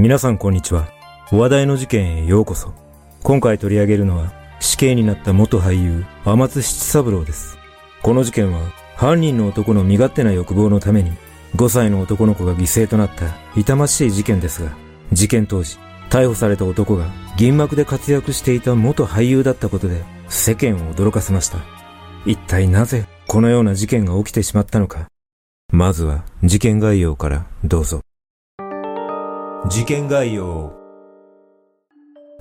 皆さんこんにちは。話題の事件へようこそ。今回取り上げるのは死刑になった元俳優、天津七三郎です。この事件は犯人の男の身勝手な欲望のために5歳の男の子が犠牲となった痛ましい事件ですが、事件当時、逮捕された男が銀幕で活躍していた元俳優だったことで世間を驚かせました。一体なぜこのような事件が起きてしまったのか。まずは事件概要からどうぞ。事件概要。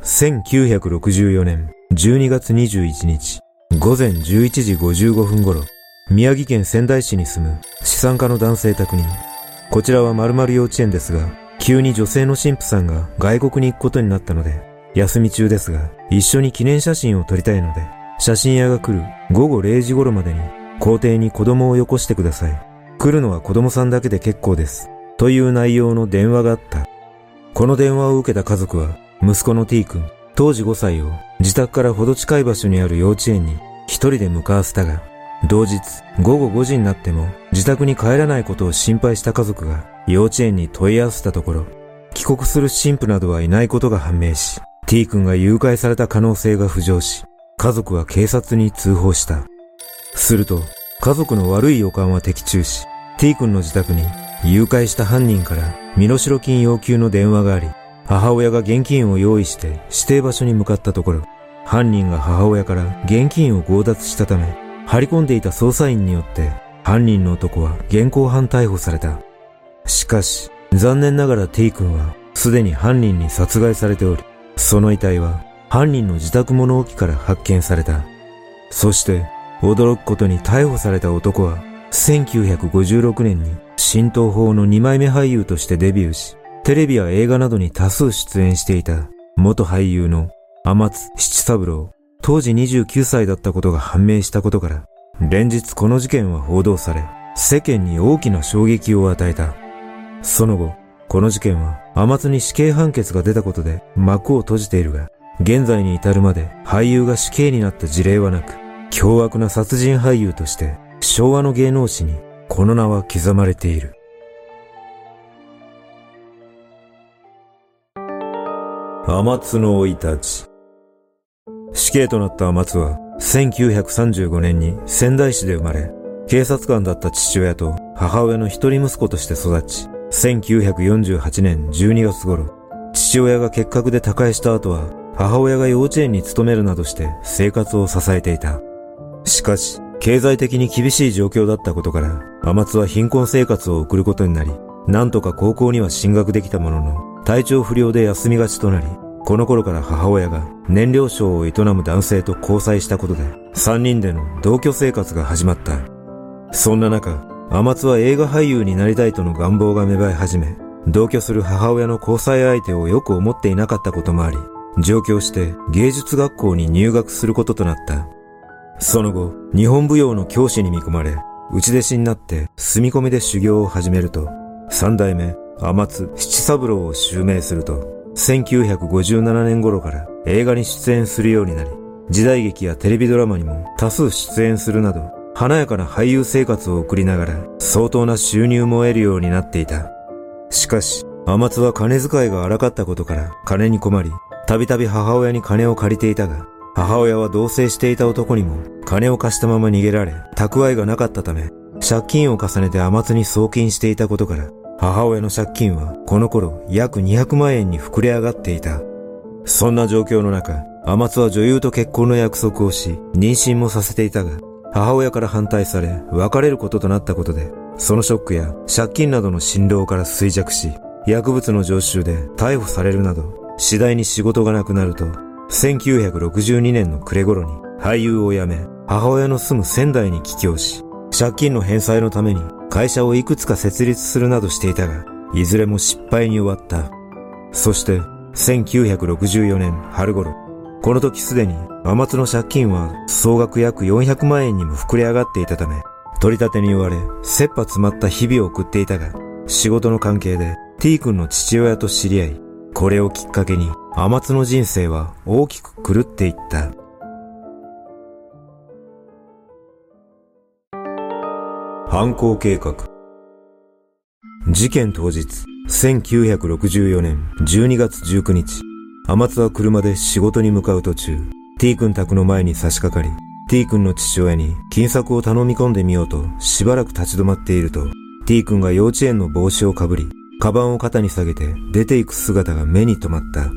1964年12月21日午前11時55分頃宮城県仙台市に住む資産家の男性宅にこちらは〇〇幼稚園ですが急に女性の神父さんが外国に行くことになったので休み中ですが一緒に記念写真を撮りたいので写真屋が来る午後0時頃までに校庭に子供をよこしてください。来るのは子供さんだけで結構です。という内容の電話があった。この電話を受けた家族は、息子の T 君、当時5歳を自宅からほど近い場所にある幼稚園に一人で向かわせたが、同日午後5時になっても自宅に帰らないことを心配した家族が幼稚園に問い合わせたところ、帰国する神父などはいないことが判明し、T 君が誘拐された可能性が浮上し、家族は警察に通報した。すると、家族の悪い予感は的中し、T 君の自宅に誘拐した犯人から身代金要求の電話があり、母親が現金を用意して指定場所に向かったところ、犯人が母親から現金を強奪したため、張り込んでいた捜査員によって犯人の男は現行犯逮捕された。しかし、残念ながら T 君はすでに犯人に殺害されており、その遺体は犯人の自宅物置から発見された。そして、驚くことに逮捕された男は、1956年に新東方の二枚目俳優としてデビューし、テレビや映画などに多数出演していた元俳優の天津七三郎、当時29歳だったことが判明したことから、連日この事件は報道され、世間に大きな衝撃を与えた。その後、この事件は天津に死刑判決が出たことで幕を閉じているが、現在に至るまで俳優が死刑になった事例はなく、凶悪な殺人俳優として昭和の芸能史にこの名は刻まれている。天津の生い立ち。死刑となった天津は、1935年に仙台市で生まれ、警察官だった父親と母親の一人息子として育ち、1948年12月頃、父親が結核で他界した後は、母親が幼稚園に勤めるなどして生活を支えていた。しかし、経済的に厳しい状況だったことから、天津は貧困生活を送ることになり、なんとか高校には進学できたものの、体調不良で休みがちとなり、この頃から母親が燃料商を営む男性と交際したことで、3人での同居生活が始まった。そんな中、天津は映画俳優になりたいとの願望が芽生え始め、同居する母親の交際相手をよく思っていなかったこともあり、上京して芸術学校に入学することとなった。その後、日本舞踊の教師に見込まれ、内弟子になって住み込みで修行を始めると、三代目、天津七三郎を襲名すると、1957年頃から映画に出演するようになり、時代劇やテレビドラマにも多数出演するなど、華やかな俳優生活を送りながら相当な収入も得るようになっていた。しかし、天津は金遣いが荒かったことから金に困り、たびたび母親に金を借りていたが、母親は同棲していた男にも金を貸したまま逃げられ、蓄えがなかったため、借金を重ねて甘津に送金していたことから、母親の借金はこの頃約200万円に膨れ上がっていた。そんな状況の中、甘津は女優と結婚の約束をし、妊娠もさせていたが、母親から反対され、別れることとなったことで、そのショックや借金などの振動から衰弱し、薬物の常習で逮捕されるなど、次第に仕事がなくなると、1962年の暮れ頃に俳優を辞め、母親の住む仙台に帰郷し、借金の返済のために会社をいくつか設立するなどしていたが、いずれも失敗に終わった。そして、1964年春頃、この時すでに天津の借金は総額約400万円にも膨れ上がっていたため、取り立てに言われ、切羽詰まった日々を送っていたが、仕事の関係で T 君の父親と知り合い、これをきっかけに天津の人生は大きく狂っていった。犯行計画。事件当日、1964年12月19日、天津は車で仕事に向かう途中、T 君宅の前に差し掛かり、T 君の父親に金策を頼み込んでみようとしばらく立ち止まっていると、T 君が幼稚園の帽子をかぶり、カバンを肩に下げて出て行く姿が目に留まった。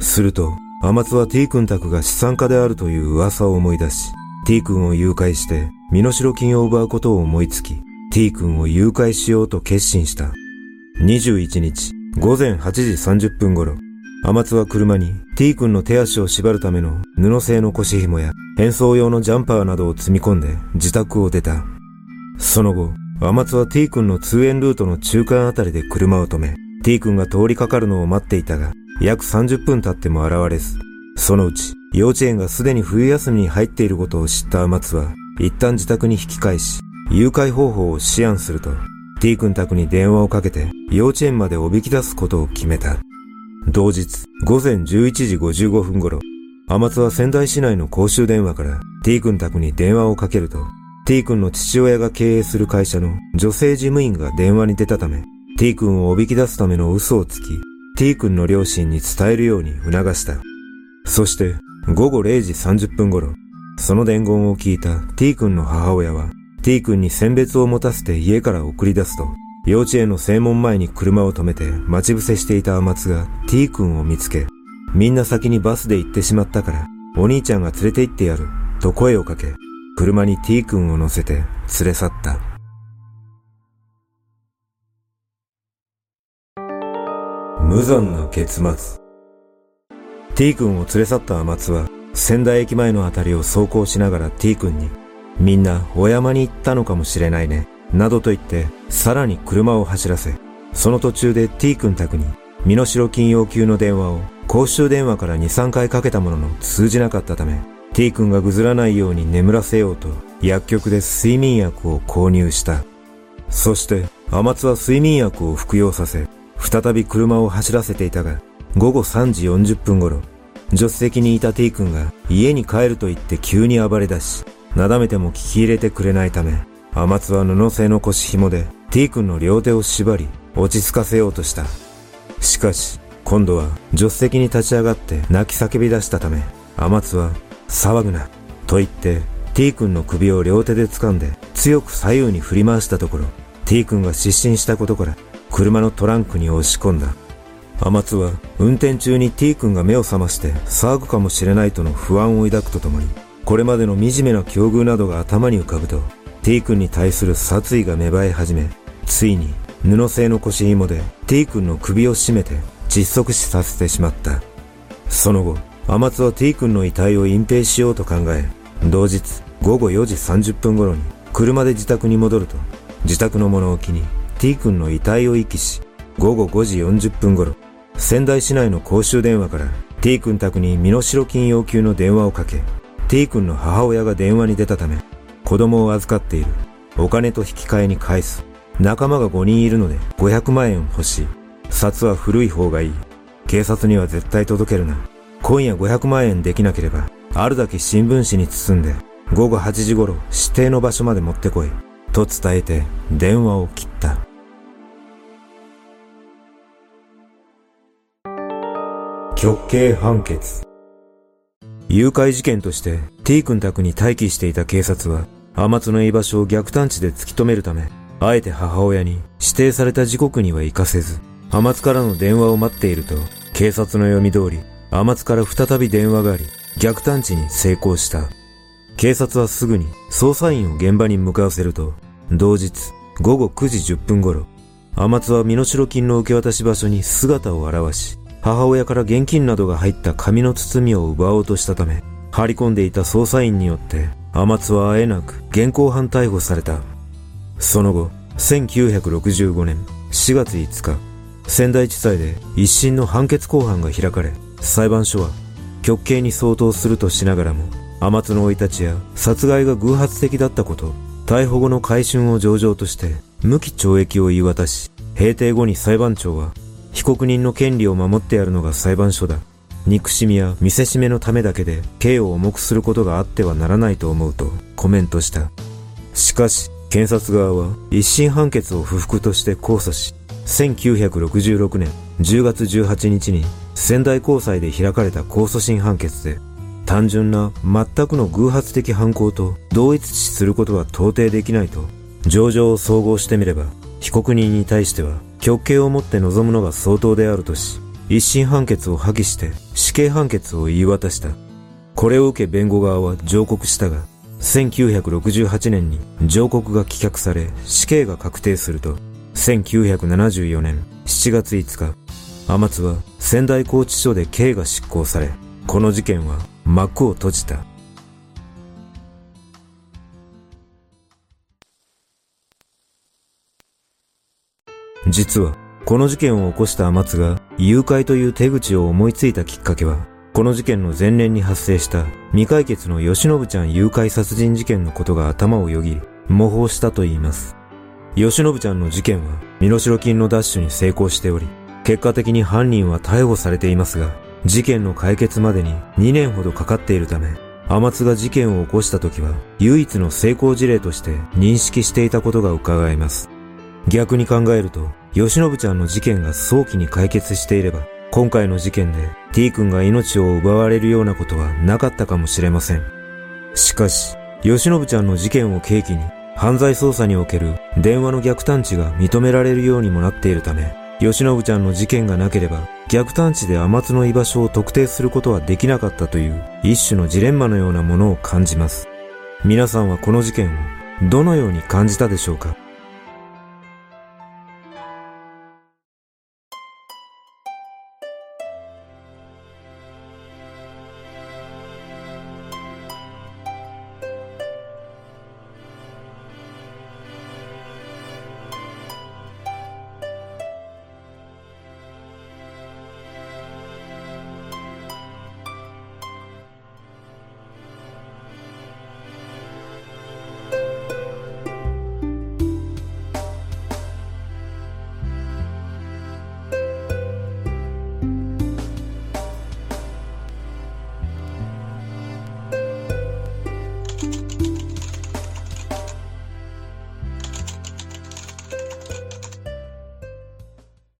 すると、天津は T 君宅が資産家であるという噂を思い出し、T 君を誘拐して身代金を奪うことを思いつき、T 君を誘拐しようと決心した。21日、午前8時30分頃、天津は車に T 君の手足を縛るための布製の腰紐や変装用のジャンパーなどを積み込んで自宅を出た。その後、天津は T 君の通園ルートの中間あたりで車を止め、T 君が通りかかるのを待っていたが、約30分経っても現れず、そのうち幼稚園がすでに冬休みに入っていることを知った天津は、一旦自宅に引き返し、誘拐方法を思案すると、T 君宅に電話をかけて幼稚園までおびき出すことを決めた。同日、午前11時55分頃、天津は仙台市内の公衆電話から T 君宅に電話をかけると、T 君の父親が経営する会社の女性事務員が電話に出たため、T 君をおびき出すための嘘をつき、T 君の両親に伝えるように促した。そして、午後0時30分頃、その伝言を聞いた T 君の母親は、T 君に選別を持たせて家から送り出すと、幼稚園の正門前に車を止めて待ち伏せしていた天津が T 君を見つけ、みんな先にバスで行ってしまったから、お兄ちゃんが連れて行ってやる、と声をかけ、車に T 君を乗せて連れ去った。無残な結末。T 君を連れ去った天津は、仙台駅前のあたりを走行しながら T 君に、みんなお山に行ったのかもしれないね。などと言って、さらに車を走らせ、その途中で T 君宅に、身代金要求の電話を公衆電話から2、3回かけたものの通じなかったため、T 君がぐずらないように眠らせようと、薬局で睡眠薬を購入した。そして、天津は睡眠薬を服用させ、再び車を走らせていたが、午後3時40分頃、助手席にいた T 君が家に帰ると言って急に暴れ出し、なだめても聞き入れてくれないため、天津は布製の腰紐で T 君の両手を縛り落ち着かせようとした。しかし、今度は助手席に立ち上がって泣き叫び出したため、天津は騒ぐなと言って T 君の首を両手で掴んで強く左右に振り回したところ T 君が失神したことから車のトランクに押し込んだ。天津は運転中に T 君が目を覚まして騒ぐかもしれないとの不安を抱くとともにこれまでの惨めな境遇などが頭に浮かぶと T 君に対する殺意が芽生え始め、ついに布製の腰紐で T 君の首を絞めて窒息死させてしまった。その後、天津は T 君の遺体を隠蔽しようと考え、同日午後4時30分頃に車で自宅に戻ると、自宅の物置に T 君の遺体を遺棄し、午後5時40分頃、仙台市内の公衆電話から T 君宅に身代金要求の電話をかけ、T 君の母親が電話に出たため、子供を預かっている。お金と引き換えに返す。仲間が5人いるので500万円欲しい。札は古い方がいい。警察には絶対届けるな。今夜500万円できなければ、あるだけ新聞紙に包んで、午後8時頃指定の場所まで持ってこい。と伝えて電話を切った。極刑判決。誘拐事件として T 君宅に待機していた警察は天津の居場所を逆探知で突き止めるため、あえて母親に指定された時刻には行かせず、天津からの電話を待っていると、警察の読み通り、天津から再び電話があり、逆探知に成功した。警察はすぐに捜査員を現場に向かわせると、同日午後9時10分頃、天津は身代金の受け渡し場所に姿を現し、母親から現金などが入った紙の包みを奪おうとしたため、張り込んでいた捜査員によって、天津はあえなく現行犯逮捕された。その後、1965年4月5日、仙台地裁で一審の判決公判が開かれ、裁判所は極刑に相当するとしながらも、天津の生い立ちや殺害が偶発的だったこと、逮捕後の回春を上々として無期懲役を言い渡し、閉廷後に裁判長は被告人の権利を守ってやるのが裁判所だ。憎しみや見せしめのためだけで刑を重くすることがあってはならないと思うとコメントした。しかし、検察側は一審判決を不服として控訴し、1966年10月18日に仙台高裁で開かれた控訴審判決で、単純な全くの偶発的犯行と同一視することは到底できないと、情状を総合してみれば、被告人に対しては極刑をもって臨むのが相当であるとし、一審判決を破棄して死刑判決を言い渡した。これを受け弁護側は上告したが、1968年に上告が棄却され死刑が確定すると、1974年7月5日、天津は仙台拘置所で刑が執行され、この事件は幕を閉じた。実は、この事件を起こした天津が誘拐という手口を思いついたきっかけは、この事件の前年に発生した未解決の吉信ちゃん誘拐殺人事件のことが頭をよぎり、模倣したと言います。吉信ちゃんの事件は身代金の奪取に成功しており、結果的に犯人は逮捕されていますが、事件の解決までに2年ほどかかっているため、天津が事件を起こした時は唯一の成功事例として認識していたことが伺えます。逆に考えると、吉信ちゃんの事件が早期に解決していれば、今回の事件で T 君が命を奪われるようなことはなかったかもしれません。しかし、吉信ちゃんの事件を契機に、犯罪捜査における電話の逆探知が認められるようにもなっているため、吉信ちゃんの事件がなければ、逆探知で天津の居場所を特定することはできなかったという一種のジレンマのようなものを感じます。皆さんはこの事件をどのように感じたでしょうか？